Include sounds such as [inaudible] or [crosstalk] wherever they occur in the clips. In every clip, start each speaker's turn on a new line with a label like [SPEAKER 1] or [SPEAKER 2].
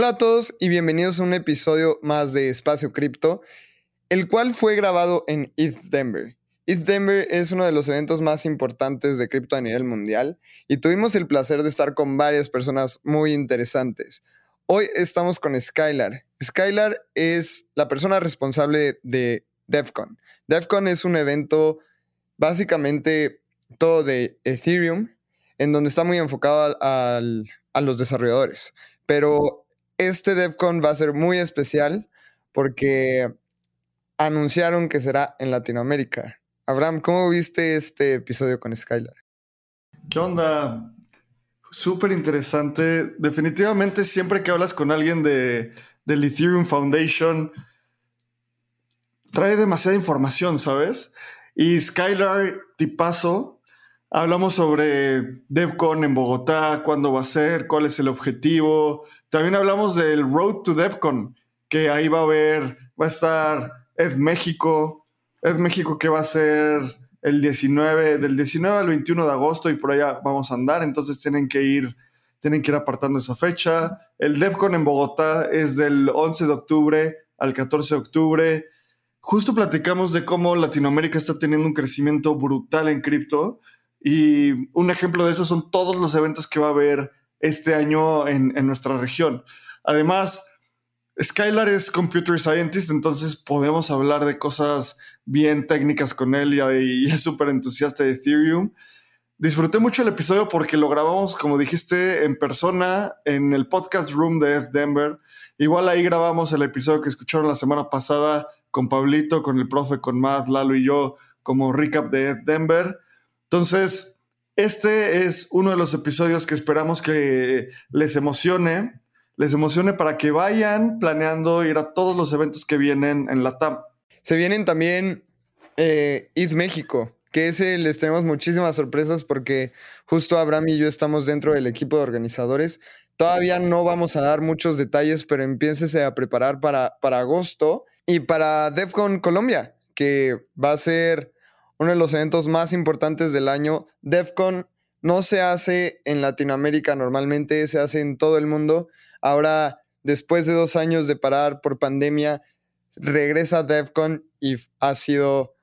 [SPEAKER 1] Hola a todos y bienvenidos a un episodio más de Espacio Cripto, el cual fue grabado en ETH Denver. ETH Denver es uno de los eventos más importantes de cripto a nivel mundial y tuvimos el placer de estar con varias personas muy interesantes. Hoy estamos con Skylar. Skylar es la persona responsable de DEFCON. DEFCON es un evento básicamente todo de Ethereum, en donde está muy enfocado a los desarrolladores. Pero este DevCon va a ser muy especial porque anunciaron que será en Latinoamérica. Abraham, ¿cómo viste este episodio con Skylar?
[SPEAKER 2] ¿Qué onda? Súper interesante. Definitivamente siempre que hablas con alguien de, del Ethereum Foundation, trae demasiada información, ¿sabes? Y Skylar, tipazo, hablamos sobre DevCon en Bogotá, cuándo va a ser, cuál es el objetivo, también hablamos del Road to DevCon, que ahí va a haber, va a estar Ed México, Ed México que va a ser el 19, del 19 al 21 de agosto y por allá vamos a andar, entonces tienen que ir, tienen que ir apartando esa fecha. El DevCon en Bogotá es del 11 de octubre al 14 de octubre. Justo platicamos de cómo Latinoamérica está teniendo un crecimiento brutal en cripto y un ejemplo de eso son todos los eventos que va a haber este año en, nuestra región. Además, Skylar es computer scientist, entonces podemos hablar de cosas bien técnicas con él y, es súper entusiasta de Ethereum. Disfruté mucho el episodio porque lo grabamos, como dijiste, en persona en el podcast room de Denver. Igual ahí grabamos el episodio que escucharon la semana pasada con Pablito, con el profe, con Matt, Lalo y yo, como recap de Denver. Entonces, este es uno de los episodios que esperamos que les emocione, les emocione para que vayan planeando ir a todos los eventos que vienen en la TAM.
[SPEAKER 1] Se vienen también eh, México, que ese les tenemos muchísimas sorpresas porque justo Abraham y yo estamos dentro del equipo de organizadores. Todavía no vamos a dar muchos detalles, pero empiécese a preparar para, para agosto y para DEFCON Colombia, que va a ser uno de los eventos más importantes del año. DEFCON no se hace en Latinoamérica normalmente, se hace en todo el mundo. Ahora, después de dos años de parar por pandemia, regresa DEFCON y ha sido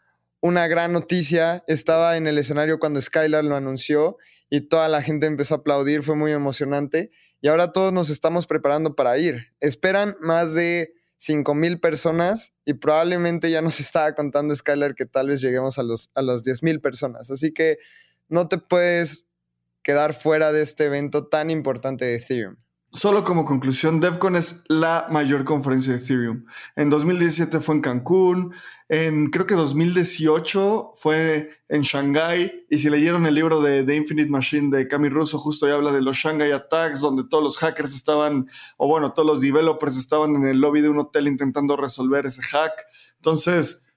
[SPEAKER 1] una gran noticia. Estaba en el escenario cuando Skylar lo anunció y toda la gente empezó a aplaudir, fue muy emocionante. Y ahora todos nos estamos preparando para ir. Esperan más de 5 mil personas y probablemente ya nos [laughs] estaba contando Skylar que tal vez lleguemos a, los, a las 10 mil personas. Así que no te puedes quedar fuera de este evento tan importante de Ethereum.
[SPEAKER 2] Solo como conclusión, DevCon es la mayor conferencia de Ethereum. En 2017 fue en Cancún, en creo que 2018 fue en Shanghai. Y si leyeron el libro de The Infinite Machine de Cami Russo, justo ahí habla de los Shanghai Attacks, donde todos los hackers estaban, o bueno, todos los developers estaban en el lobby de un hotel intentando resolver ese hack. Entonces,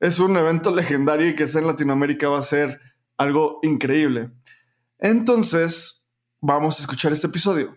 [SPEAKER 2] es un evento [laughs] legendario y que sea en Latinoamérica va a ser algo increíble. Entonces, vamos a escuchar este episodio.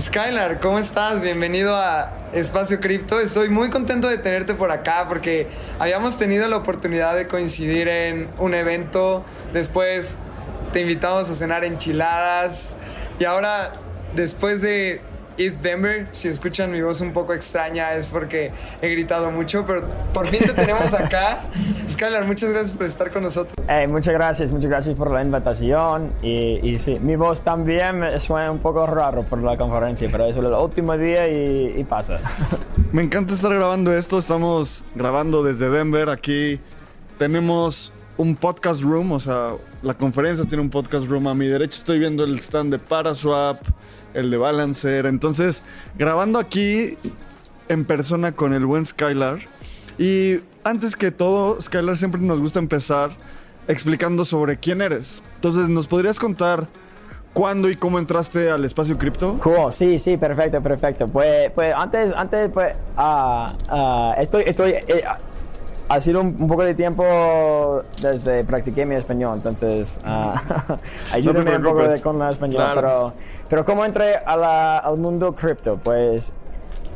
[SPEAKER 1] Skylar, ¿cómo estás? Bienvenido a Espacio Cripto. Estoy muy contento de tenerte por acá porque habíamos tenido la oportunidad de coincidir en un evento. Después te invitamos a cenar enchiladas. Y ahora, después de East Denver. Si escuchan mi voz un poco extraña es porque he gritado mucho, pero por fin te tenemos acá. [laughs] Skylar, muchas gracias por estar con nosotros.
[SPEAKER 3] muchas gracias, muchas gracias por la invitación. Y, y, sí, mi voz también suena un poco raro por la conferencia, pero es el último día y, y pasa. [laughs]
[SPEAKER 2] Me encanta estar grabando esto. Estamos grabando desde Denver. Aquí tenemos un podcast room, o sea, la conferencia tiene un podcast room. A mi derecha estoy viendo el stand de Paraswap el de Balancer. Entonces, grabando aquí en persona con el buen Skylar. Y antes que todo, Skylar siempre nos gusta empezar explicando sobre quién eres. Entonces, ¿nos podrías contar cuándo y cómo entraste al espacio cripto?
[SPEAKER 3] Cool, sí, sí, perfecto, perfecto. Pues, pues antes, antes, pues, ah, ah, estoy, estoy, eh, ha sido un, un poco de tiempo desde practiqué mi español, entonces ah, [laughs] ayúdame un poco de, con el español.
[SPEAKER 2] Claro.
[SPEAKER 3] Pero, pero cómo entré a la- al mundo cripto, pues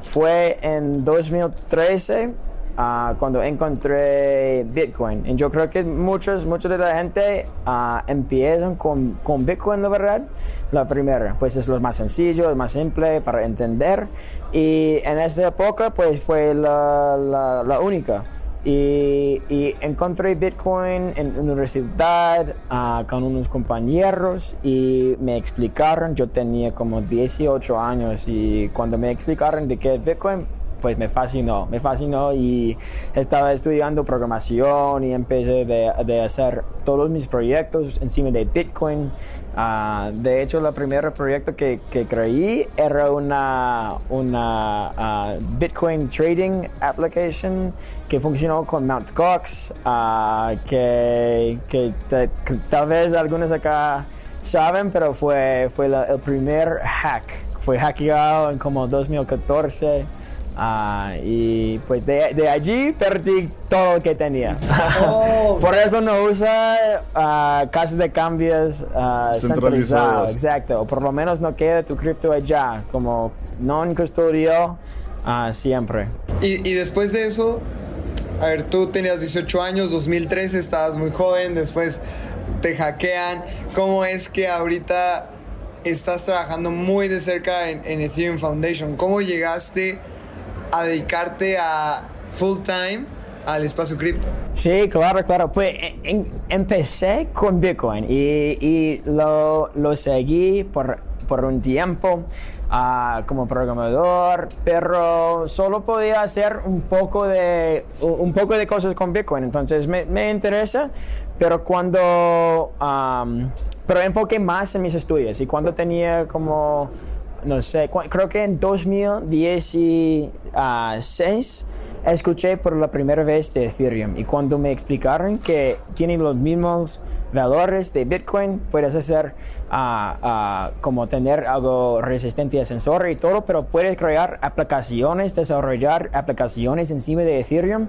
[SPEAKER 3] fue en 2013 ah, cuando encontré Bitcoin. Y yo creo que muchos, muchos de la gente ah, empiezan con, con Bitcoin, la verdad. La primera, pues es lo más sencillo, lo más simple para entender. Y en esa época, pues fue la, la, la única. Y, y encontré Bitcoin en universidad ah, con unos compañeros y me explicaron, yo tenía como 18 años y cuando me explicaron de qué es Bitcoin, pues me fascinó, me fascinó y estaba estudiando programación y empecé de, de hacer todos mis proyectos encima de Bitcoin. Ah, de hecho, el primer proyecto que, creí era una, una ah, Bitcoin Trading Application que funcionó con Mt. Que te- que tal vez algunos acá saben, pero fue, fue la- el primer hack. Fue hackeado en como 2014. Ah, y pues de, de allí perdí todo lo que tenía.
[SPEAKER 1] Oh. [laughs]
[SPEAKER 3] Por eso no usa ah, casas de cambios ah, centralizado,
[SPEAKER 2] Centralizadas.
[SPEAKER 3] exacto. O por lo menos no queda tu cripto allá, como non custodio ah, siempre.
[SPEAKER 1] Y, y después de eso, a ver, tú tenías 18 años, 2013, estabas muy joven, después te hackean. ¿Cómo es que ahorita estás trabajando muy de cerca en, en Ethereum Foundation? ¿Cómo llegaste a dedicarte a full time al espacio cripto?
[SPEAKER 3] Sí, claro, claro. Pues en- empecé con Bitcoin y, y lo, lo seguí por, por un tiempo ah, como programador, pero solo podía hacer un poco de, un poco de cosas con Bitcoin. Entonces me, me interesa, pero cuando... am, pero enfoqué más en mis estudios y cuando tenía como no sé, creo que en 2016 escuché por la primera vez de Ethereum y cuando me explicaron que tienen los mismos valores de Bitcoin, puedes hacer ah, ah, como tener algo resistente a sensor y todo, pero puedes crear aplicaciones, desarrollar aplicaciones encima de Ethereum.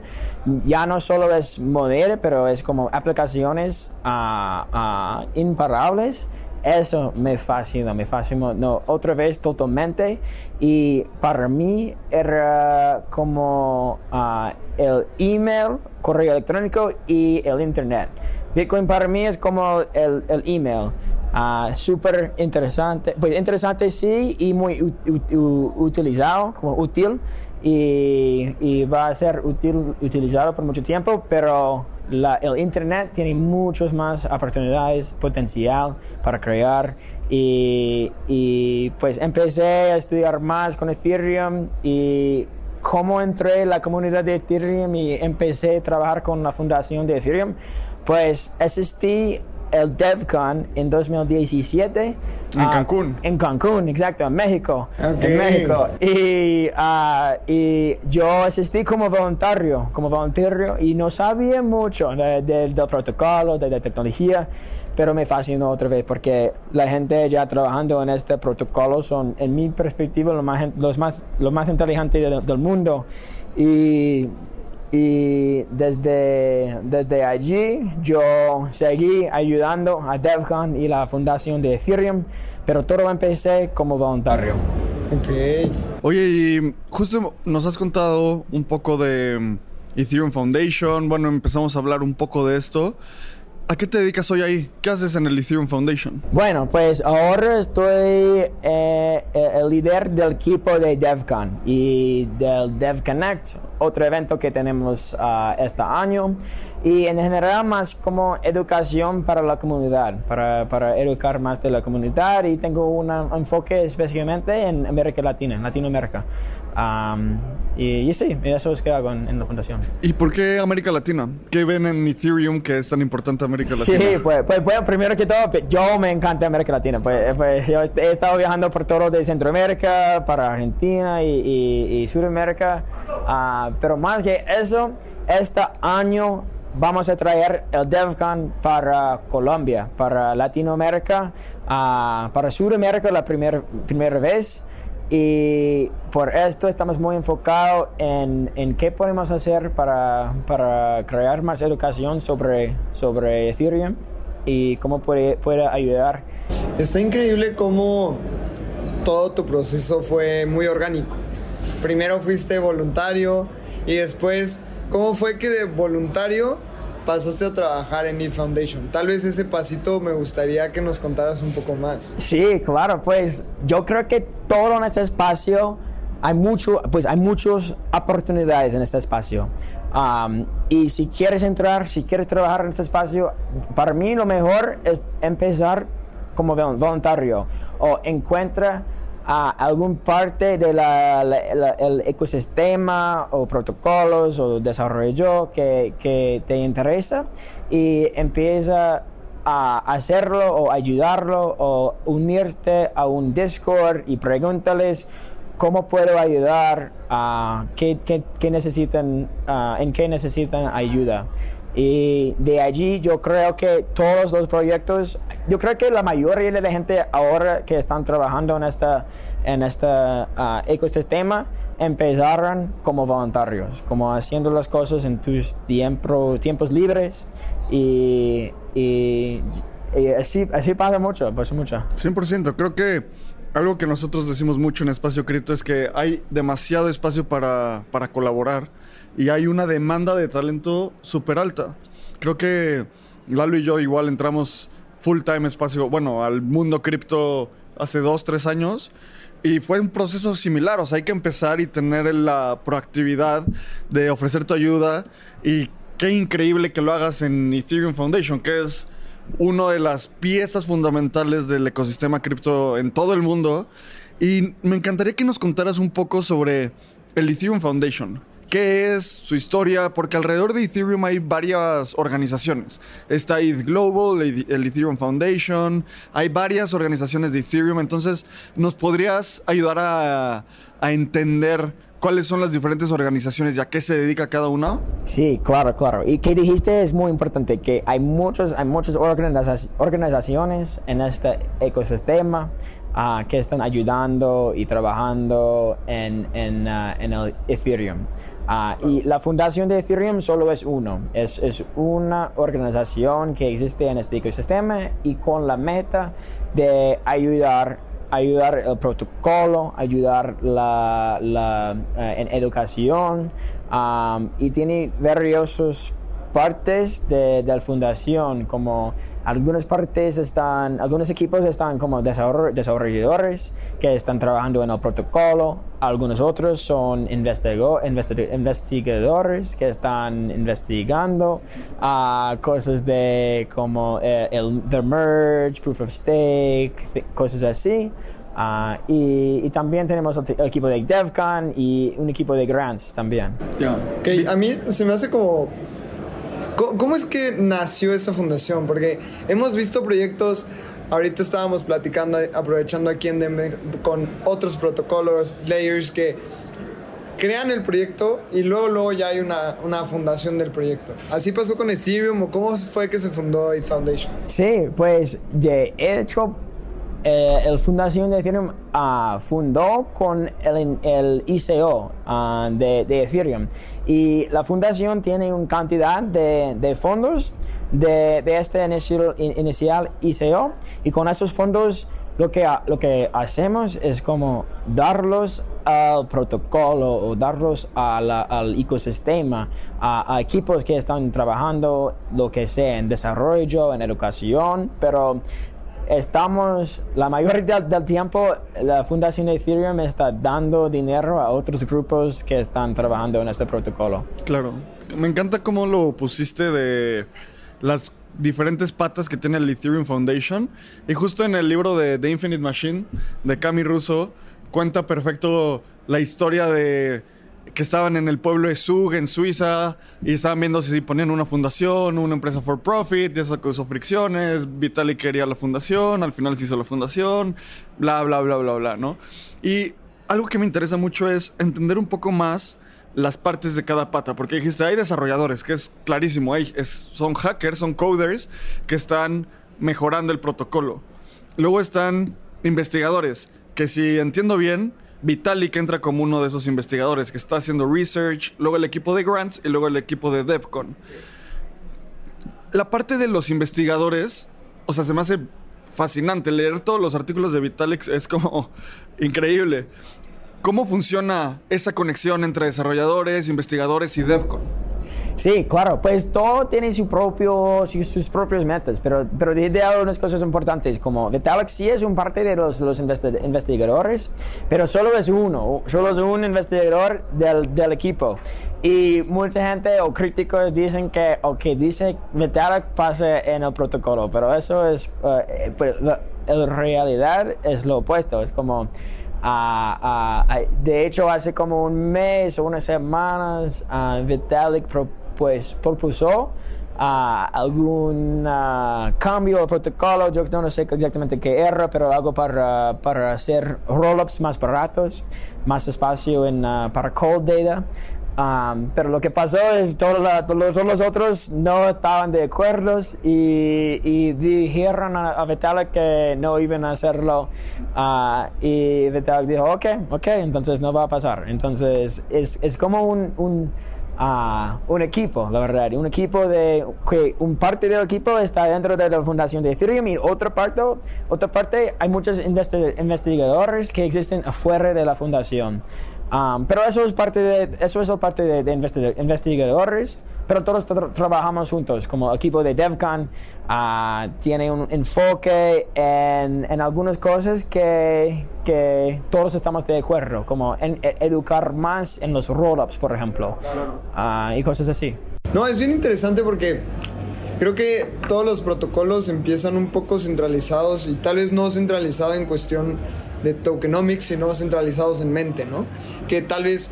[SPEAKER 3] Ya no solo es modelo, pero es como aplicaciones ah, imparables. Eso me fascina, me fascina. No, otra vez totalmente. Y para mí era como ah, el email, correo electrónico y el internet. Bitcoin para mí es como el, el email. Ah, Súper interesante. Pues interesante sí y muy utilizado, como útil. Y, y va a ser útil, utilizado por mucho tiempo, pero la- el Internet tiene muchas más oportunidades, potencial para crear. Y, y, pues empecé a estudiar más con Ethereum y cómo entré en la comunidad de Ethereum y empecé a trabajar con la fundación de Ethereum, pues asistí el DevCon en 2017.
[SPEAKER 2] En
[SPEAKER 3] ah,
[SPEAKER 2] Cancún.
[SPEAKER 3] en Cancún, exacto, en México. En México. Y, ah, y yo asistí como voluntario, como voluntario, y no sabía mucho de- de- del protocolo, de la tecnología, pero me fascinó otra vez porque la gente ya trabajando en este protocolo son, en mi perspectiva, los más, los más, los más inteligentes del, del mundo. Y y desde, desde allí yo seguí ayudando a DevCon y la fundación de Ethereum, pero todo empecé como voluntario.
[SPEAKER 1] Ok.
[SPEAKER 2] Oye, y justo nos has contado un poco de Ethereum Foundation. Bueno, empezamos a hablar un poco de esto. ¿A qué te dedicas hoy ahí? ¿Qué haces en el Ethereum Foundation?
[SPEAKER 3] Bueno, pues ahora estoy eh, eh, el líder del equipo de DevCon y del DevConnect, otro evento que tenemos ah, este año. Y en general más como educación para la comunidad, para, para educar más de la comunidad y tengo un enfoque específicamente en América Latina, en Latinoamérica. Am, y, y sí, eso es que hago en, en la fundación.
[SPEAKER 2] ¿Y por qué América Latina? ¿Qué ven en Ethereum que es tan importante América
[SPEAKER 3] Sí,
[SPEAKER 2] Latina?
[SPEAKER 3] pues, pues, bueno, primero que todo, pues, yo me encanta América Latina. Pues, pues, yo he estado viajando por todo de Centroamérica, para Argentina y, y, y Sudamérica. Ah, pero más que eso, este año vamos a traer el DevCon para Colombia, para Latinoamérica, ah, para Sudamérica la primer, primera vez. Y por esto estamos muy enfocados en, en qué podemos hacer para, para, crear más educación sobre, sobre Ethereum y cómo puede, puede ayudar.
[SPEAKER 1] Está increíble cómo todo tu proceso fue muy orgánico. Primero fuiste voluntario y después, ¿cómo fue que de voluntario pasaste a trabajar en Need Foundation. Tal vez ese pasito me gustaría que nos contaras un poco más.
[SPEAKER 3] Sí, claro, pues yo creo que todo en este espacio hay mucho, pues hay muchas oportunidades en este espacio. Um, y si quieres entrar, si quieres trabajar en este espacio, para mí lo mejor es empezar como voluntario o encuentra a algún parte del el ecosistema o protocolos o desarrollo que, te interesa y empieza a hacerlo o ayudarlo o unirte a un Discord y pregúntales cómo puedo ayudar, a qué, necesitan, en qué necesitan ayuda. Y de allí yo creo que todos los proyectos, yo creo que la mayoría de la gente ahora que están trabajando en esta en este uh, ecosistema empezaron como voluntarios, como haciendo las cosas en tus tiempo, tiempos libres y así, así pasa mucho, pasa mucho.
[SPEAKER 2] 100%, creo que algo que nosotros decimos mucho en Espacio Cripto es que hay demasiado espacio para, para colaborar y hay una demanda de talento súper alta. Creo que Lalo y yo igual entramos full time espacio, bueno, al mundo cripto hace dos, tres años. Y fue un proceso similar, o sea, hay que empezar y tener la proactividad de ofrecer tu ayuda. Y qué increíble que lo hagas en Ethereum Foundation, que es una de las piezas fundamentales del ecosistema cripto en todo el mundo. Y me encantaría que nos contaras un poco sobre el Ethereum Foundation qué es su historia, porque alrededor de Ethereum hay varias organizaciones. Está ETH Global, el Ethereum Foundation, hay varias organizaciones de Ethereum, entonces nos podrías ayudar a, entender cuáles son las diferentes organizaciones y a qué se dedica cada una?
[SPEAKER 3] Sí, claro, claro. Y que dijiste es muy importante, que hay, muchos, hay muchas organizaciones en este ecosistema uh, que están ayudando y trabajando en, en, en el Ethereum. Uh, y la fundación de Ethereum solo es uno, es, es, una organización que existe en este ecosistema y con la meta de ayudar, ayudar el protocolo, ayudar la, la uh, en educación um, y tiene varios partes de, de la fundación como algunas partes están, algunos equipos están como desarrolladores que están trabajando en el protocolo, algunos otros son investigadores que están investigando uh, cosas de como eh, el the merge, proof of stake, cosas así. Uh, y, también tenemos el, equipo de DevCon y un equipo de grants también.
[SPEAKER 1] Okay, a mí se me hace como ¿Cómo es que nació esta fundación? Porque hemos visto proyectos, ahorita estábamos platicando, aprovechando aquí en Denver, con otros protocolos, layers que crean el proyecto y luego, luego ya hay una, una fundación del proyecto. ¿Así pasó con Ethereum o cómo fue que se fundó It Foundation?
[SPEAKER 3] Sí, pues de hecho eh, el Fundación de Ethereum uh, fundó con el, el ICO uh, de, de, Ethereum. Y la fundación tiene una cantidad de, de fondos de, de, este inicial, inicial ICO y con esos fondos lo que, lo que hacemos es como darlos al protocolo o darlos al ecosistema, a, a, equipos que están trabajando lo que sea en desarrollo, en educación, pero estamos, la mayoría del tiempo, la Fundación Ethereum está dando dinero a otros grupos que están trabajando en este protocolo.
[SPEAKER 2] Claro, me encanta cómo lo pusiste de las diferentes patas que tiene el Ethereum Foundation. Y justo en el libro de The Infinite Machine de Cami Russo, cuenta perfecto la historia de que estaban en el pueblo de Zug, en Suiza, y estaban viendo si ponían una fundación, una empresa for profit, y eso causó fricciones. Vitalik quería la fundación, al final se hizo la fundación, bla, bla, bla, bla, bla, ¿no? Y algo que me interesa mucho es entender un poco más las partes de cada pata, porque dijiste, hay desarrolladores, que es clarísimo, hay, es, son hackers, son coders que están mejorando el protocolo. Luego están investigadores, que si entiendo bien, Vitalik entra como uno de esos investigadores que está haciendo research, luego el equipo de Grants y luego el equipo de DevCon. La parte de los investigadores, o sea, se me hace fascinante. Leer todos los artículos de Vitalik es como [laughs] increíble. ¿Cómo funciona esa conexión entre desarrolladores, investigadores y DevCon?
[SPEAKER 3] Sí, claro, pues todo tiene su propio, sus propios metas, pero, pero de unas cosas importantes, como Vitalik sí es un parte de los, los investigadores, pero solo es uno, solo es un investigador del, del equipo. Y mucha gente o críticos dicen que, o que dice Vitalik pasa en el protocolo, pero eso es, uh, pues, en realidad es lo opuesto, es como de hecho, hace como un mes o unas semanas, Vitalik pues, propuso algún cambio al protocolo. Yo no sé exactamente qué era, pero algo para, para hacer rollups más baratos, más espacio en, para cold data. Um, pero lo que pasó es todos, los otros no estaban de acuerdo y, dijeron a, Vitalik que no iban a hacerlo uh, y Vitalik dijo ok, ok, entonces no va a pasar. Entonces es, es como un, un, uh, un, equipo, la verdad, un equipo de que un parte del equipo está dentro de la fundación de Ethereum y otra parte, otra parte hay muchos investigadores que existen afuera de la fundación. Um, pero eso es parte de, eso es parte de, investigadores, pero todos trabajamos juntos, como equipo de DevCon, uh, tiene un enfoque en, en algunas cosas que, que, todos estamos de acuerdo, como en, e, educar más en los rollups, por ejemplo, uh, y cosas así.
[SPEAKER 1] No, es bien interesante porque creo que todos los protocolos empiezan un poco centralizados y tal vez no centralizado en cuestión de tokenomics, sino centralizados en mente, ¿no? Que tal vez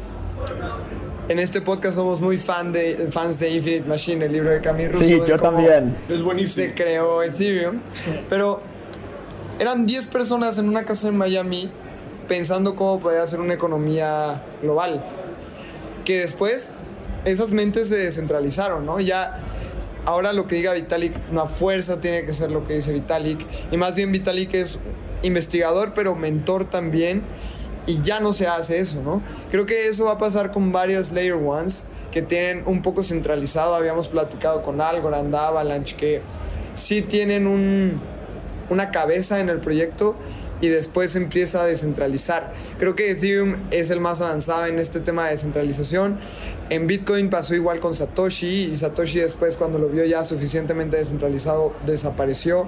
[SPEAKER 1] en este podcast somos muy fan de, fans de Infinite Machine, el libro de Camille Russo.
[SPEAKER 3] Sí, yo también.
[SPEAKER 1] Es buenísimo. Se creó Ethereum, pero eran 10 personas en una casa en Miami pensando cómo podía hacer una economía global. Que después esas mentes se descentralizaron, ¿no? Ya ahora lo que diga Vitalik, una fuerza tiene que ser lo que dice Vitalik. Y más bien Vitalik es investigador, pero mentor también. Y ya no se hace eso, ¿no? Creo que eso va a pasar con varias Layer Ones que tienen un poco centralizado. Habíamos platicado con Algorand, Avalanche, que sí tienen un, una cabeza en el proyecto y después empieza a descentralizar. Creo que Ethereum es el más avanzado en este tema de descentralización. En Bitcoin pasó igual con Satoshi y Satoshi después cuando lo vio ya suficientemente descentralizado desapareció,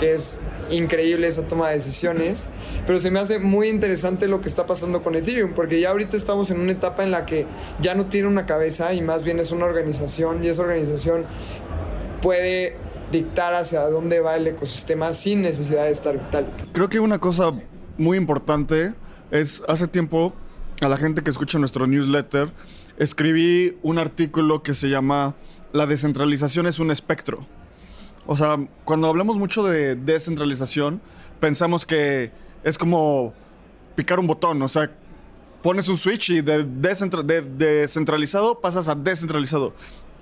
[SPEAKER 1] que es increíble esa toma de decisiones. Pero se me hace muy interesante lo que está pasando con Ethereum, porque ya ahorita estamos en una etapa en la que ya no tiene una cabeza y más bien es una organización y esa organización puede dictar hacia dónde va el ecosistema sin necesidad de estar vital.
[SPEAKER 2] Creo que una cosa muy importante es hace tiempo a la gente que escucha nuestro newsletter escribí un artículo que se llama La descentralización es un espectro. O sea, cuando hablamos mucho de descentralización, pensamos que es como picar un botón, o sea, pones un switch y de, de descentralizado pasas a descentralizado.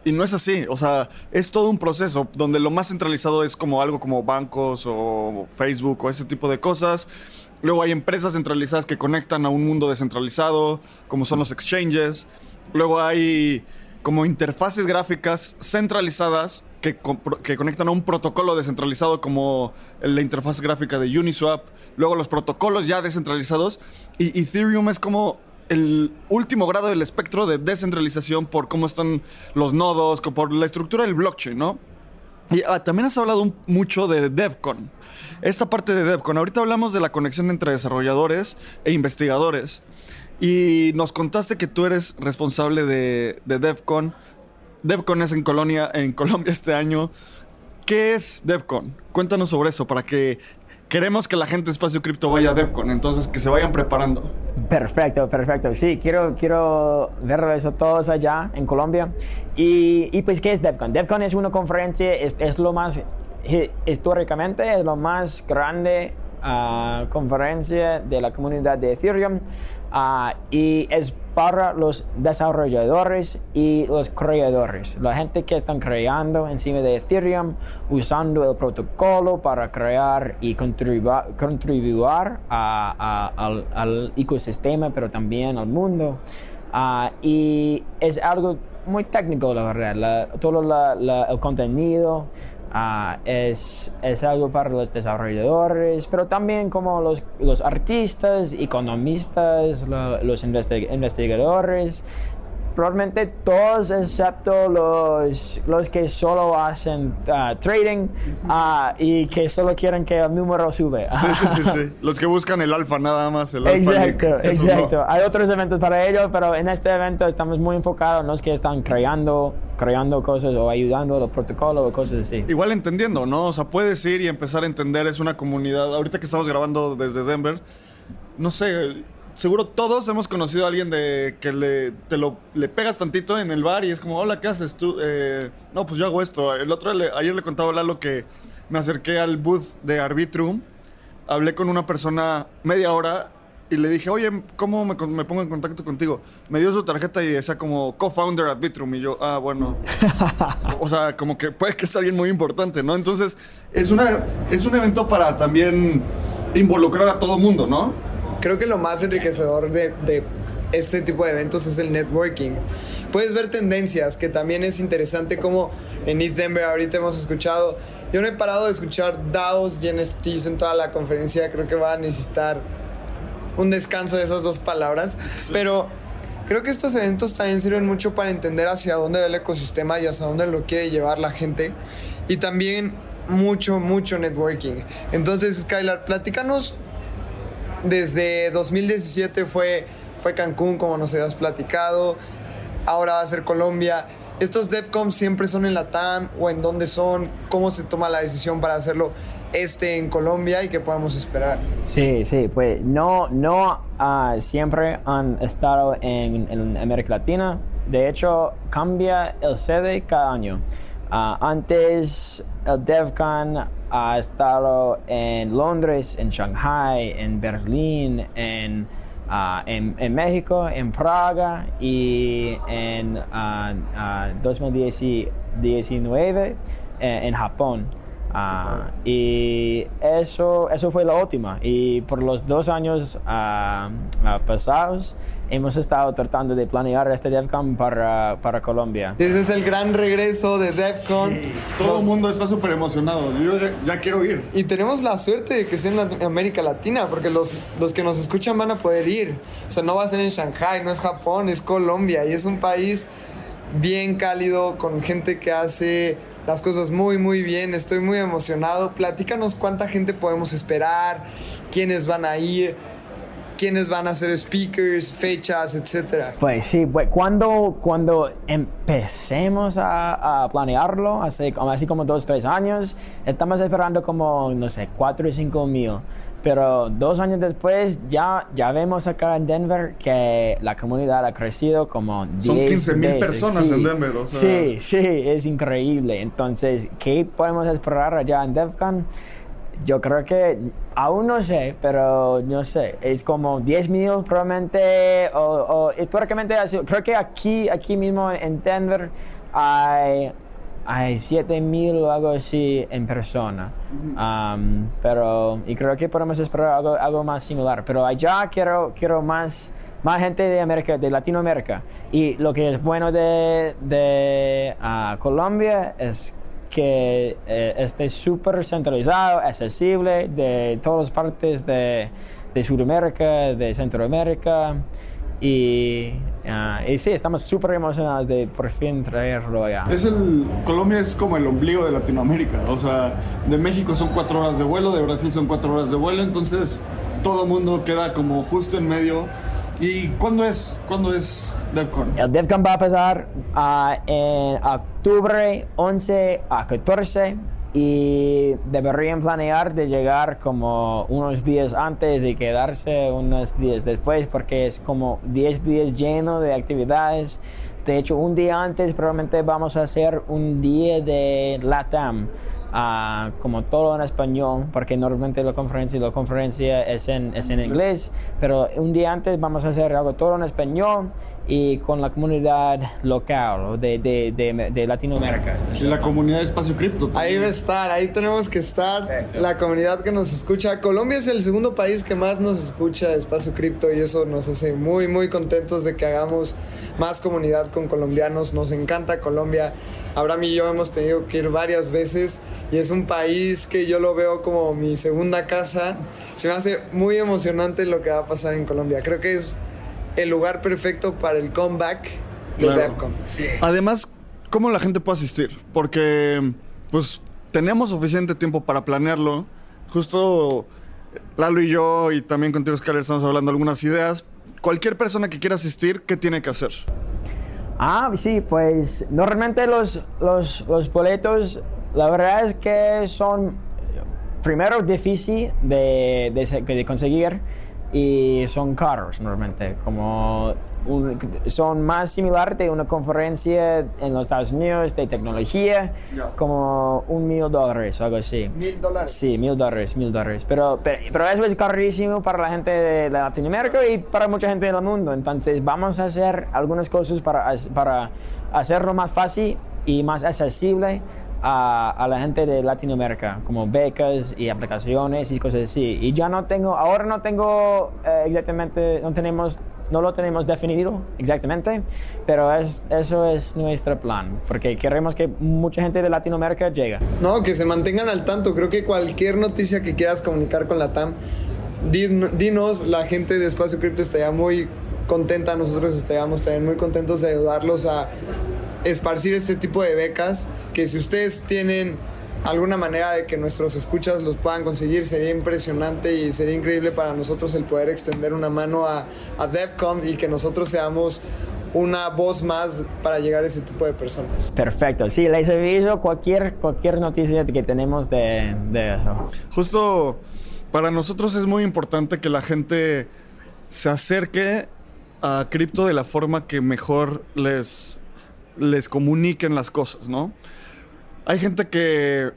[SPEAKER 2] Y no es así, o sea, es todo un proceso donde lo más centralizado es como algo como bancos o Facebook o ese tipo de cosas. Luego hay empresas centralizadas que conectan a un mundo descentralizado, como son los exchanges. Luego hay como interfaces gráficas centralizadas que, que, conectan a un protocolo descentralizado como la interfaz gráfica de Uniswap. Luego los protocolos ya descentralizados. Y Ethereum es como el último grado del espectro de descentralización por cómo están los nodos, por la estructura del blockchain, ¿no? Y ah, también has hablado mucho de DevCon. Esta parte de DevCon, ahorita hablamos de la conexión entre desarrolladores e investigadores. Y nos contaste que tú eres responsable de, de DevCon. DevCon es en, Colonia, en Colombia este año. ¿Qué es DevCon? Cuéntanos sobre eso para que queremos que la gente de Espacio Cripto vaya a DevCon, entonces que se vayan preparando.
[SPEAKER 3] Perfecto, perfecto. Sí, quiero, quiero ver eso todos allá en Colombia. Y, y pues, ¿qué es DevCon? DevCon es una conferencia, es, lo más, históricamente, es lo más grande uh, conferencia de la comunidad de Ethereum. Uh, y es para los desarrolladores y los creadores. La gente que están creando encima de Ethereum, usando el protocolo para crear y contribuir, al, ecosistema, pero también al mundo. Ah, y es algo muy técnico, la verdad. todo el contenido, Ah, es, es, algo para los desarrolladores, pero también como los, los artistas, economistas, los investigadores, probablemente todos excepto los, los que solo hacen ah, trading ah, y que solo quieren que el número sube.
[SPEAKER 2] Sí, sí, sí, sí. [laughs] Los que buscan el alfa nada más, el
[SPEAKER 3] alfa. Exacto, exacto. Hay otros eventos para ellos, pero en este evento estamos muy enfocados en los que están creando, creando cosas o ayudando a los protocolos o cosas así.
[SPEAKER 2] Igual entendiendo, ¿no? O sea, puedes ir y empezar a entender, es una comunidad. Ahorita que estamos grabando desde Denver, no sé, seguro todos hemos conocido a alguien de que le, te lo, le pegas tantito en el bar y es como, hola, ¿qué haces tú? Eh, no, pues yo hago esto. El otro, ayer le contaba a Lalo que me acerqué al booth de Arbitrum, hablé con una persona media hora y le dije, oye, ¿cómo me, pongo en contacto contigo? Me dio su tarjeta y decía como co-founder Arbitrum y yo, ah, bueno. [laughs] o sea, como que puede que sea alguien muy importante, ¿no? Entonces, es, una, es un evento para también involucrar a todo mundo, ¿no?
[SPEAKER 1] Creo que lo más enriquecedor de, este tipo de eventos es el networking. Puedes ver tendencias, que también es interesante como en East Denver ahorita hemos escuchado. Yo no he parado de escuchar DAOs y NFTs en toda la conferencia, creo que va a necesitar un descanso de esas dos palabras, pero creo que estos eventos también sirven mucho para entender hacia dónde va el ecosistema y hacia dónde lo quiere llevar la gente y también mucho, mucho networking. Entonces, Skylar, platícanos desde 2017 fue, fue Cancún, como nos habías platicado. Ahora va a ser Colombia. ¿Estos DevCom siempre son en la TAM o en dónde son? ¿Cómo se toma la decisión para hacerlo este en Colombia y qué podemos esperar?
[SPEAKER 3] Sí, sí, pues no, no uh, siempre han estado en, en, América Latina. De hecho, cambia el sede cada año. Uh, antes el DevCon ha estado en Londres, en Shanghai, en Berlín, en, uh, en, México, en Praga y en 2019 eh, en Japón. Uh, y eso, eso fue la última. Y por los dos años uh, pasados, hemos estado tratando de planear este DevCon para, para Colombia.
[SPEAKER 1] Ese es el gran regreso de DevCon.
[SPEAKER 2] Todo el mundo está súper emocionado. Yo ya, quiero ir.
[SPEAKER 1] Y tenemos la suerte de que sea en América Latina, porque los, los que nos escuchan van a poder ir. O sea, no va a ser en Shanghai, no es Japón, es Colombia. Y es un país bien cálido, con gente que hace las cosas muy, muy bien. Estoy muy emocionado. Platícanos cuánta gente podemos esperar, quiénes van a ir quiénes van a ser speakers, fechas, etcétera.
[SPEAKER 3] Pues sí, pues cuando, cuando empecemos a, a planearlo, hace, así como dos, tres años, estamos esperando como, no sé, cuatro o cinco mil. Pero dos años después ya, ya vemos acá en Denver que la comunidad ha crecido como 10
[SPEAKER 2] Son 15 mil personas en Denver, o sea.
[SPEAKER 3] Sí, sí, es increíble. Entonces, ¿qué podemos esperar allá en DevCon? Yo creo que aún no sé, pero no sé, es como 10 mil probablemente, o, o históricamente, creo que aquí, aquí mismo en Denver hay, hay 7 mil o algo así en persona. Um, pero, y creo que podemos esperar algo, algo más similar. Pero allá quiero, quiero más más gente de América, de Latinoamérica. Y lo que es bueno de, de uh, Colombia es que eh, esté súper centralizado, accesible de todas partes de, de Sudamérica, de Centroamérica. Y, ah, y sí, estamos súper emocionados de por fin traerlo allá.
[SPEAKER 2] Es el, Colombia es como el ombligo de Latinoamérica. O sea, de México son cuatro horas de vuelo, de Brasil son cuatro horas de vuelo. Entonces, todo el mundo queda como justo en medio ¿Y cuándo es, cuándo es DevCon?
[SPEAKER 3] El DevCon va a pasar uh, en octubre 11 a 14 y deberían planear de llegar como unos días antes y quedarse unos días después porque es como 10 días lleno de actividades de hecho, un día antes probablemente vamos a hacer un día de LATAM. ah, como todo en español, porque normalmente la conferencia, la conferencia es en, es en inglés, pero un día antes vamos a hacer algo todo en español y con la comunidad local de, de, de, de Latinoamérica.
[SPEAKER 2] Y la comunidad de Espacio Cripto.
[SPEAKER 1] Ahí va a estar, ahí tenemos que estar.
[SPEAKER 3] Perfecto.
[SPEAKER 1] La comunidad que nos escucha. Colombia es el segundo país que más nos escucha de Espacio Cripto y eso nos hace muy, muy contentos de que hagamos más comunidad con colombianos. Nos encanta Colombia. Abraham y yo hemos tenido que ir varias veces y es un país que yo lo veo como mi segunda casa. Se me hace muy emocionante lo que va a pasar en Colombia. Creo que es el lugar perfecto para el comeback de
[SPEAKER 2] Claro.
[SPEAKER 1] DevCon.
[SPEAKER 2] Además, ¿cómo la gente puede asistir? Porque, pues, tenemos suficiente tiempo para planearlo. Justo Lalo y yo, y también contigo, Oscar, estamos hablando de algunas ideas. Cualquier persona que quiera asistir, ¿qué tiene que hacer?
[SPEAKER 3] Ah, sí, pues normalmente los, los, los boletos, la verdad es que son primero difícil de, de conseguir y son caros normalmente, como un- son más similar de una conferencia en los Estados Unidos de tecnología,
[SPEAKER 2] Ya.
[SPEAKER 3] como un mil dólares, algo así.
[SPEAKER 1] Mil dólares.
[SPEAKER 3] Sí, mil dólares, mil dólares. Pero, pero, pero eso es carísimo para la gente de Latinoamérica y para mucha gente del mundo. Entonces vamos a hacer algunas cosas para, para hacerlo más fácil y más accesible a, a la gente de Latinoamérica, como becas y aplicaciones y cosas así. Y ya no tengo, ahora no tengo eh, exactamente, no tenemos, no lo tenemos definido exactamente, pero es, eso es nuestro plan, porque queremos que mucha gente de Latinoamérica llegue.
[SPEAKER 1] No, que se mantengan al tanto. Creo que cualquier noticia que quieras comunicar con la TAM, din- dinos, la gente de Espacio Cripto estaría muy contenta, nosotros estaríamos también muy contentos de ayudarlos a esparcir este tipo de becas, que si ustedes tienen alguna manera de que nuestros escuchas los puedan conseguir, sería impresionante y sería increíble para nosotros el poder extender una mano a, a DevCom y que nosotros seamos una voz más para llegar a ese tipo de personas.
[SPEAKER 3] Perfecto, sí, les aviso cualquier, cualquier noticia que tenemos de, de eso.
[SPEAKER 2] Justo para nosotros es muy importante que la gente se acerque a cripto de la forma que mejor les, les comuniquen las cosas, ¿no? Hay gente que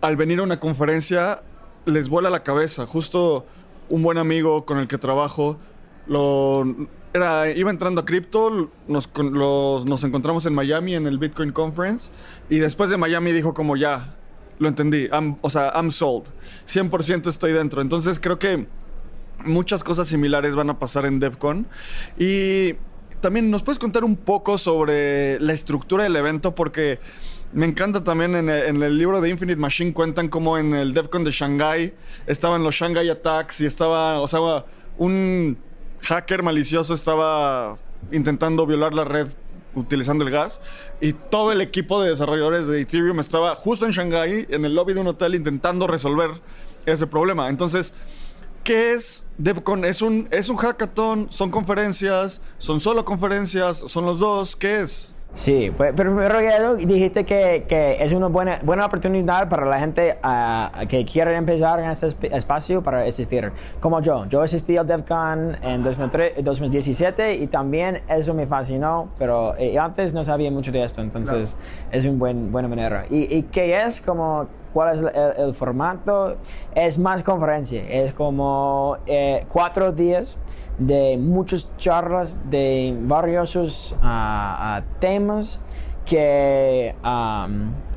[SPEAKER 2] al venir a una conferencia les vuela la cabeza. Justo un buen amigo con el que trabajo lo, era, iba entrando a cripto, nos, nos encontramos en Miami en el Bitcoin Conference y después de Miami dijo como ya, lo entendí, I'm- o sea, I'm sold, 100% estoy dentro. Entonces creo que muchas cosas similares van a pasar en DevCon. Y también nos puedes contar un poco sobre la estructura del evento porque me encanta también en el, libro de Infinite Machine cuentan cómo en el DevCon de Shanghai estaban los Shanghai Attacks y estaba, o sea, un hacker malicioso estaba intentando violar la red utilizando el gas y todo el equipo de desarrolladores de Ethereum estaba justo en Shanghai en el lobby de un hotel intentando resolver ese problema. Entonces, ¿Qué es DevCon? ¿Es un, ¿Es un hackathon? ¿Son conferencias? ¿Son solo conferencias? ¿Son los dos? ¿Qué es?
[SPEAKER 3] Sí, pues, pero primero dijiste que, que es una buena, buena oportunidad para la gente ah, que quiere empezar en este esp- espacio para asistir. Como yo, yo asistí al DevCon en 2003 2017 y también eso me fascinó, pero eh, antes no sabía mucho de esto, entonces es una buen, buena manera. ¿Y, y qué es? Como, ¿Cuál es el, el formato? Es más conferencia, es como eh, cuatro días de muchas charlas de varios ah, ah, temas que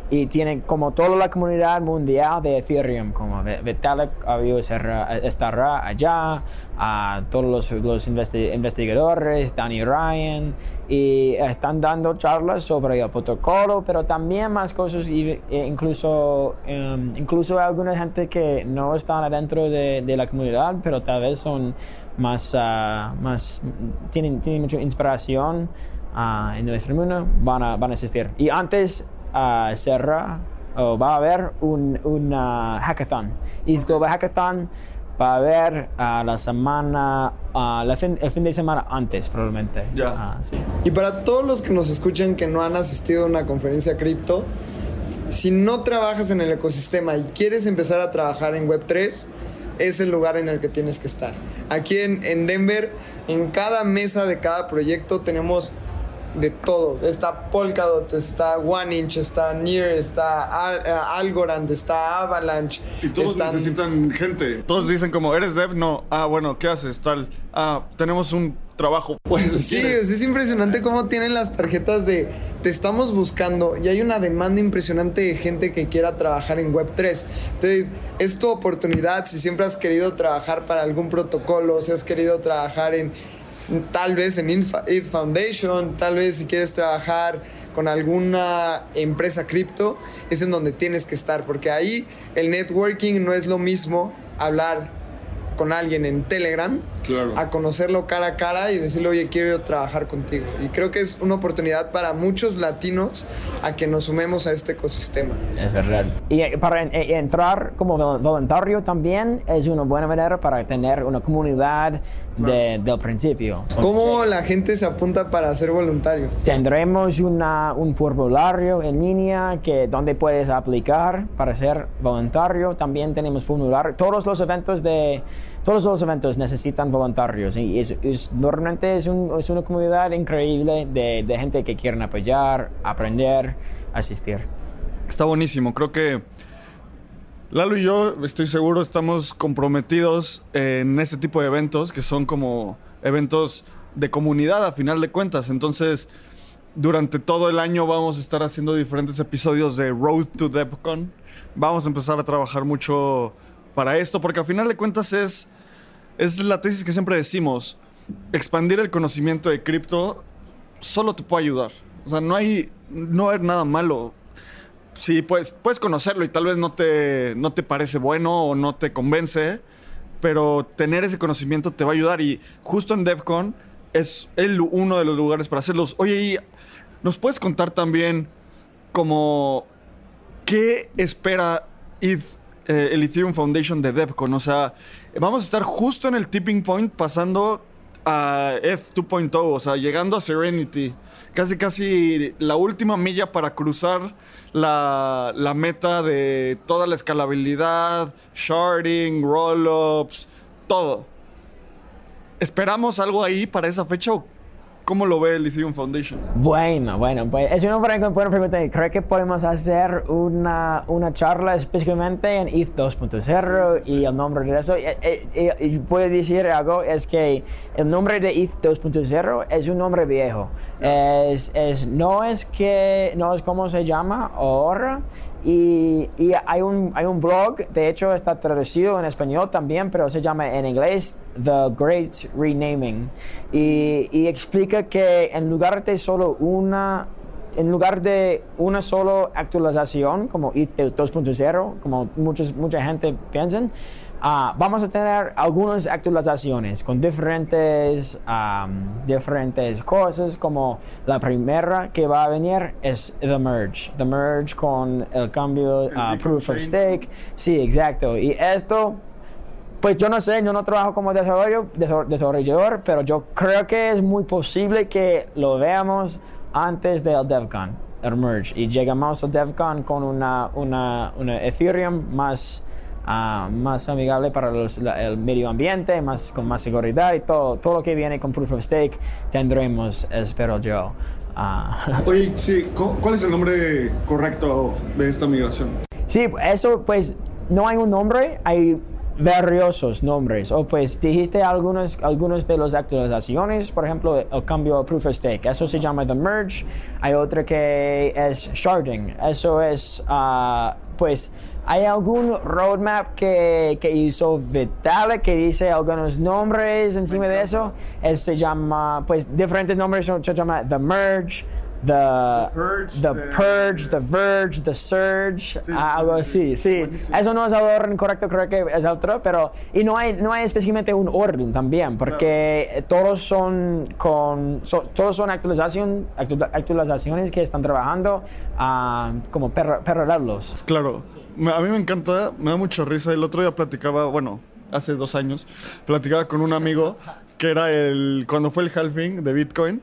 [SPEAKER 3] y tienen como toda la comunidad mundial de Ethereum como Vi- Vitalik estará allá a todos los, los investi- investigadores Danny Ryan y están dando charlas sobre el protocolo pero también más cosas y- e incluso em, incluso alguna gente que no están adentro de, de la comunidad pero tal vez son más, ah, más tienen, tienen mucha inspiración ah, en nuestro mundo, van a, van a asistir. Y antes ah, cerra, o va a haber un, un hackathon. East Global Hackathon va a haber la semana, la fin- el fin de semana antes, probablemente.
[SPEAKER 2] Ya.
[SPEAKER 3] Ah, sí.
[SPEAKER 1] Y para todos los que nos escuchen que no han asistido a una conferencia cripto, si no trabajas en el ecosistema y quieres empezar a trabajar en Web3, es el lugar en el que tienes que estar. Aquí en, en Denver, en cada mesa de cada proyecto tenemos de todo. Está Polkadot, está OneInch, está Near, está Al- eh, Algorand, está Avalanche.
[SPEAKER 2] Y todos
[SPEAKER 1] están-
[SPEAKER 2] necesitan gente. Todos dicen como, ¿eres dev? No. Ah, bueno, ¿qué haces? Tal. Ah, tenemos un trabajo. Pues,
[SPEAKER 1] Sí,
[SPEAKER 2] ¿quieres?
[SPEAKER 1] es, es impresionante cómo tienen las tarjetas de te estamos buscando y hay una demanda impresionante de gente que quiera trabajar en Web3. Entonces, es tu oportunidad si siempre has querido trabajar para algún protocolo, si has querido trabajar en tal vez en ETH Foundation, tal vez si quieres trabajar con alguna empresa cripto, es en donde tienes que estar, porque ahí el networking no es lo mismo hablar con alguien en Telegram
[SPEAKER 2] Claro.
[SPEAKER 1] a conocerlo cara a cara y decirle, oye, quiero trabajar contigo. Y creo que es una oportunidad para muchos latinos a que nos sumemos a este ecosistema.
[SPEAKER 3] Es verdad. Y eh, para eh, entrar como vol- voluntario también es una buena manera para tener una comunidad de- del principio.
[SPEAKER 1] ¿Cómo la gente se apunta para ser voluntario?
[SPEAKER 3] Tendremos una, un formulario en línea que, donde puedes aplicar para ser voluntario. También tenemos formulario. Todos los eventos de todos los eventos necesitan voluntarios y es, es- normalmente es, un- es una comunidad increíble de, de gente que quieren apoyar, aprender, asistir.
[SPEAKER 2] Está buenísimo. Creo que Lalo y yo, estoy seguro, estamos comprometidos en este tipo de eventos que son como eventos de comunidad a final de cuentas. Entonces, durante todo el año vamos a estar haciendo diferentes episodios de Road to DevCon. Vamos a empezar a trabajar mucho para esto, porque a final de cuentas es, es la tesis que siempre decimos. Expandir el conocimiento de cripto solo te puede ayudar. O sea, no hay, no hay nada malo. Sí, pues, puedes conocerlo y tal vez no te, no te parece bueno o no te convence, pero tener ese conocimiento te va a ayudar. Y justo en DevCon es el, uno de los lugares para hacerlos. Oye, y ¿nos puedes contar también como qué espera eh, el Ethereum Foundation de DevCon? O sea, vamos a estar justo en el tipping point pasando a ETH 2.0, o sea, llegando a Serenity. Casi, casi la última milla para cruzar la, la meta de toda la escalabilidad, sharding, rollups, todo. ¿Esperamos algo ahí para esa fecha o cómo lo ve el Ethereum Foundation?
[SPEAKER 3] Bueno, bueno, pues es una buena, pregunta. Creo que podemos hacer una, una charla específicamente en ETH 2.0 y el nombre de eso. Eh, eh, eh, y puedo decir algo, es que el nombre de ETH 2.0 es un nombre viejo. Es, es, no es que, no es como se llama ahora. Y, y hay, un, hay un blog, de hecho está traducido en español también, pero se llama en inglés The Great Renaming. Y, y explica que en lugar de solo una, en lugar de una sola actualización, como ETH 2.0, como muchos, mucha gente piensa, ah, vamos a tener algunas actualizaciones con diferentes, am, diferentes cosas, como la primera que va a venir es The Merge. The Merge con el cambio
[SPEAKER 2] beacon
[SPEAKER 3] Proof of. Stake. Sí, exacto. Y esto pues yo no sé, yo no trabajo como desarrollador, pero yo creo que es muy posible que lo veamos antes del DevCon, el merge, y llegamos al DevCon con una, una, una Ethereum más, ah, más amigable para los- la- el medio ambiente, más, con más seguridad y todo, todo lo que viene con Proof of Stake tendremos, espero yo. Ah, [laughs]
[SPEAKER 2] Oye, sí, cu- ¿cuál es el nombre correcto de esta migración?
[SPEAKER 3] Sí, eso pues no hay un nombre, hay varios nombres. O pues dijiste algunos, algunos de las actualizaciones, por ejemplo, el cambio a Proof of Stake, eso se llama The Merge. Hay otra que es Sharding, eso es ah, pues... ¿Hay algún roadmap que, que hizo Vitalik que dice algunos nombres encima de eso? Él se llama, pues, diferentes nombres, se llama The Merge, The,
[SPEAKER 2] Purge,
[SPEAKER 3] the
[SPEAKER 2] the-
[SPEAKER 3] Purge, The Verge, The Surge,
[SPEAKER 2] Sí,
[SPEAKER 3] ah,
[SPEAKER 2] sí,
[SPEAKER 3] algo
[SPEAKER 2] sí, sí.
[SPEAKER 3] así, sí.
[SPEAKER 2] Buenísimo.
[SPEAKER 3] Eso no es el orden correcto, creo que es otro, pero... Y no hay, no hay específicamente un orden también, porque todos son con... so- todos son actualización, actu- actualizaciones que están trabajando ah, como per- paralelos.
[SPEAKER 2] Claro, me- a mí me encanta, me da mucha risa. El otro día platicaba, bueno, hace dos años, platicaba con un amigo que era el, cuando fue el halving de Bitcoin.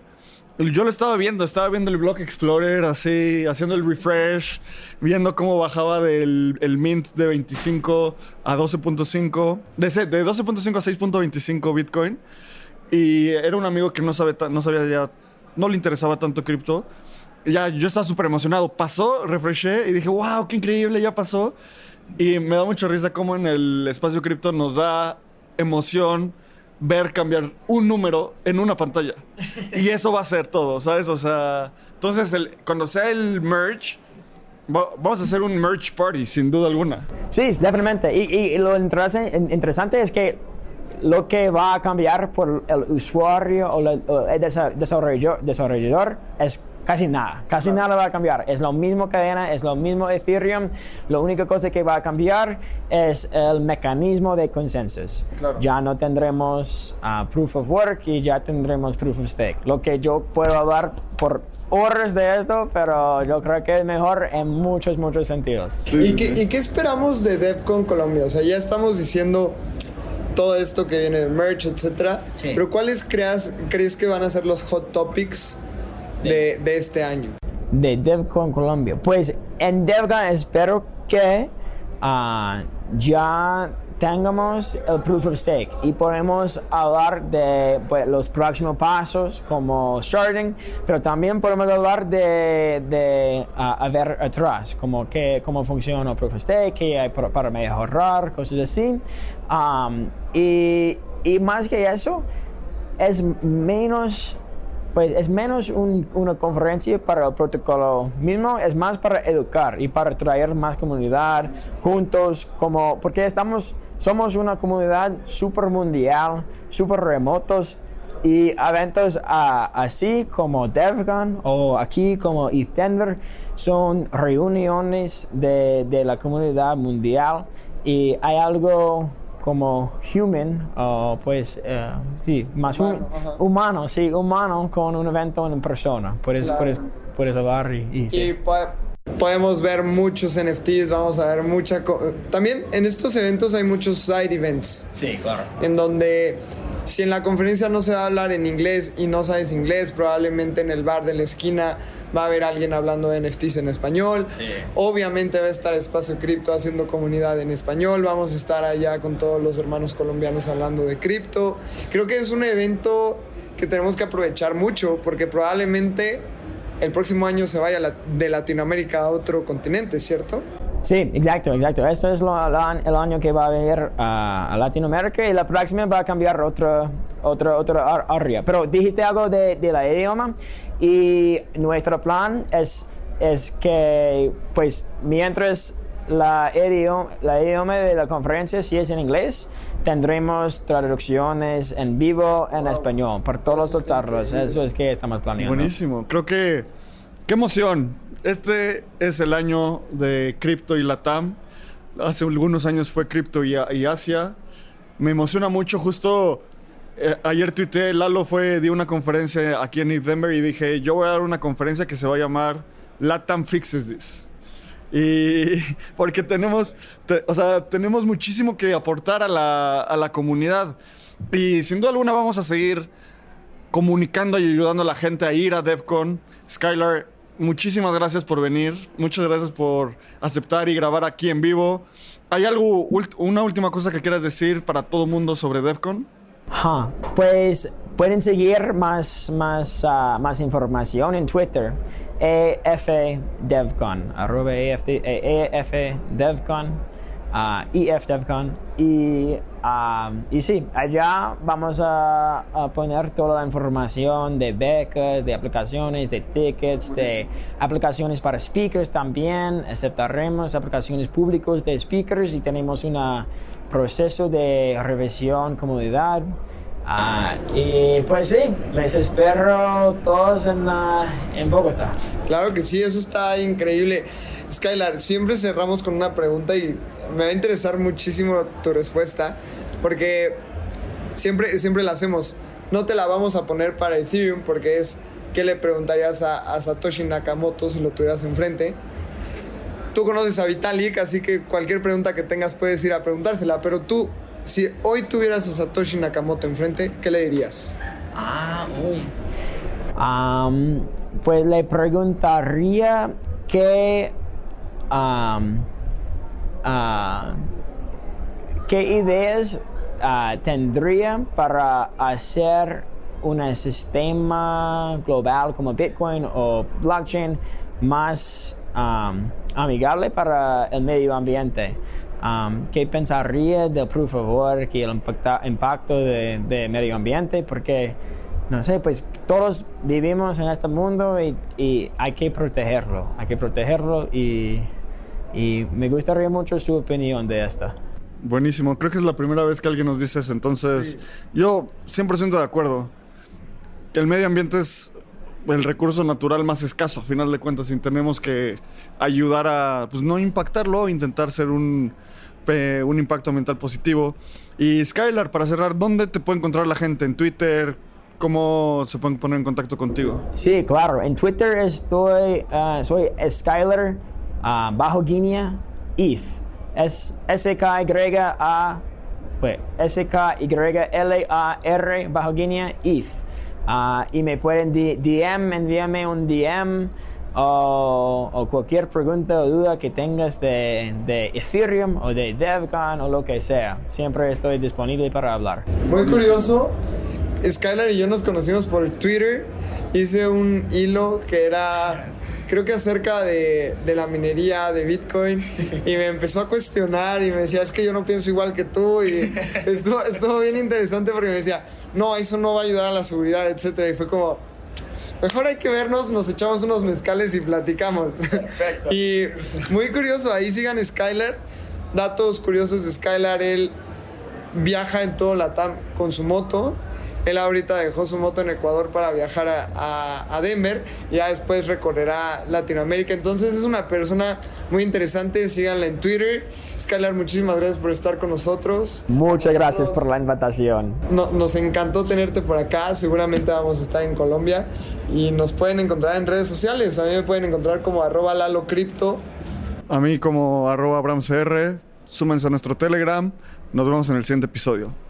[SPEAKER 2] Yo lo estaba viendo, estaba viendo el Block Explorer así, haciendo el refresh, viendo cómo bajaba del el mint de 25 a 12.5, de, de 12.5 a 6.25 Bitcoin. Y era un amigo que no, sabe no sabía ya no le interesaba tanto cripto. Ya, yo estaba súper emocionado. Pasó, refresché y dije, wow, qué increíble, ya pasó. Y me da mucha risa cómo en el espacio cripto nos da emoción ver cambiar un número en una pantalla. Y eso va a ser todo, ¿sabes? O sea, entonces el, cuando sea el merge, va- vamos a hacer un merge party, sin duda alguna.
[SPEAKER 3] Sí, definitivamente. Y, y lo interesa- interesante es que lo que va a cambiar por el usuario o, el desa- desarrollador, desarrollador es casi nada. Casi nada va a cambiar. Es lo mismo cadena, es lo mismo Ethereum. La única cosa que va a cambiar es el mecanismo de consensus.
[SPEAKER 2] Claro.
[SPEAKER 3] Ya no tendremos ah, proof of work y ya tendremos proof of stake. Lo que yo puedo hablar por horas de esto, pero yo creo que es mejor en muchos, muchos sentidos.
[SPEAKER 1] ¿Y, qué, y qué esperamos de DevCon Colombia? O sea, ya estamos diciendo todo esto que viene de merch, etcétera.
[SPEAKER 3] Sí.
[SPEAKER 1] Pero ¿cuáles creas, crees que van a ser los hot topics de, de este año?
[SPEAKER 3] de DevCon Colombia. Pues en DevCon espero que ah, ya tengamos el proof of stake y podemos hablar de pues, los próximos pasos como starting, pero también podemos hablar de, de ah, a ver atrás, como que, cómo funciona el proof of stake, qué hay para, para mejorar, cosas así. Um, y, y más que eso, es menos pues es menos un- una conferencia para el protocolo mismo, es más para educar y para traer más comunidad juntos, como porque estamos, somos una comunidad súper mundial, súper remotos y eventos así como DevCon o aquí como Denver son reuniones de, de la comunidad mundial y hay algo como human, o pues, eh, sí, más hu-
[SPEAKER 1] Humano,
[SPEAKER 3] humano, sí, humano con un evento en persona. Puedes,
[SPEAKER 1] Claro.
[SPEAKER 3] puedes, puedes hablar y, y sí.
[SPEAKER 1] Po- podemos ver muchos NFTs, vamos a ver mucha... co- También en estos eventos hay muchos side events.
[SPEAKER 3] Sí, claro.
[SPEAKER 1] en donde si en la conferencia no se va a hablar en inglés y no sabes inglés, probablemente en el bar de la esquina va a haber alguien hablando de NFTs en español.
[SPEAKER 3] Sí.
[SPEAKER 1] Obviamente va a estar Espacio Cripto haciendo comunidad en español. Vamos a estar allá con todos los hermanos colombianos hablando de cripto. Creo que es un evento que tenemos que aprovechar mucho porque probablemente el próximo año se vaya de Latinoamérica a otro continente, ¿cierto?
[SPEAKER 3] Sí, exacto, exacto. Este es lo- el año que va a venir a, a Latinoamérica y la próxima va a cambiar otra, otra, otra área. Pero dijiste algo de, de la idioma y nuestro plan es, es que, pues, mientras la idioma, la idioma de la conferencia si es en inglés, tendremos traducciones en vivo en español por todos
[SPEAKER 1] Eso
[SPEAKER 3] los
[SPEAKER 1] increíble.
[SPEAKER 3] Eso es que estamos planeando.
[SPEAKER 2] Buenísimo. Creo que. ¡Qué emoción! Este es el año de cripto y Latam. Hace algunos años fue cripto y, Asia. Me emociona mucho. Justo eh, ayer tuiteé, Lalo fue, dio una conferencia aquí en East Denver y dije, yo voy a dar una conferencia que se va a llamar Latam Fixes This. Y [laughs] porque tenemos, te- o sea, tenemos muchísimo que aportar a la, a la comunidad. Y sin duda alguna vamos a seguir comunicando y ayudando a la gente a ir a DevCon. Skylar, muchísimas gracias por venir. Muchas gracias por aceptar y grabar aquí en vivo. ¿Hay algo, una última cosa que quieras decir para todo mundo sobre DevCon?
[SPEAKER 3] Ajá. Pues pueden seguir más, más, ah, más información en Twitter. EFDevcon, arroba EFD, EFDevcon, ah, EFDevcon. Y, ah, y sí, allá vamos a, a poner toda la información de becas, de aplicaciones, de tickets, de aplicaciones para speakers también. Aceptaremos aplicaciones públicas de speakers y tenemos un proceso de revisión comunidad. Ah, y pues sí, les espero todos en, en Bogotá.
[SPEAKER 1] Claro que sí, eso está increíble. Skylar, siempre cerramos con una pregunta y me va a interesar muchísimo tu respuesta, porque siempre, siempre la hacemos. No te la vamos a poner para Ethereum, porque es ¿qué le preguntarías a, a Satoshi Nakamoto si lo tuvieras enfrente? Tú conoces a Vitalik, así que cualquier pregunta que tengas puedes ir a preguntársela, pero tú, si hoy tuvieras a Satoshi Nakamoto enfrente, ¿qué le dirías?
[SPEAKER 3] Ah, uy. Am, pues le preguntaría qué, ah, qué ideas ah, tendría para hacer un sistema global como Bitcoin o blockchain más um, amigable para el medio ambiente. Um, ¿Qué pensaría del proof of work y el impacto de, de, medio ambiente? Porque, no sé, pues todos vivimos en este mundo y, y hay que protegerlo, hay que protegerlo y, y me gustaría mucho su opinión de esta.
[SPEAKER 2] Buenísimo, creo que es la primera vez que alguien nos dice eso, entonces yo 100% de acuerdo. El medio ambiente es el recurso natural más escaso, a final de cuentas, y tenemos que ayudar a pues, no impactarlo, intentar ser un, un impacto ambiental positivo. Y Skylar, para cerrar, ¿dónde te puede encontrar la gente? ¿En Twitter? ¿Cómo se pueden poner en contacto contigo?
[SPEAKER 3] Sí, claro. En Twitter estoy, uh, soy Skylar uh, bajo Guinea ETH. Es S-K-Y-A, S-K-Y-L-A-R bajo Guinea ETH. Uh, y me pueden DM, envíame un DM o, cualquier pregunta o duda que tengas de, de, Ethereum o de DevCon o lo que sea. Siempre estoy disponible para hablar.
[SPEAKER 1] Muy curioso, Skylar y yo nos conocimos por Twitter. Hice un hilo que era creo que acerca de, de, la minería de Bitcoin y me empezó a cuestionar y me decía, es que yo no pienso igual que tú y estuvo, estuvo bien interesante porque me decía, no, eso no va a ayudar a la seguridad, etcétera. Y fue como, mejor hay que vernos, nos echamos unos mezcales y platicamos. [laughs] y muy curioso, ahí sigan Skylar. Datos curiosos de Skylar, él viaja en todo Latam con su moto él ahorita dejó su moto en Ecuador para viajar a, Denver y ya después recorrerá Latinoamérica. Entonces es una persona muy interesante. Síganla en Twitter. Skylar, muchísimas gracias por estar con nosotros.
[SPEAKER 3] Muchas gracias por la invitación.
[SPEAKER 1] nos encantó tenerte por acá. Seguramente vamos a estar en Colombia y nos pueden encontrar en redes sociales. A mí me pueden encontrar como arroba Lalo
[SPEAKER 2] A mí como arroba AbramCR. Súmense a nuestro Telegram. Nos vemos en el siguiente episodio.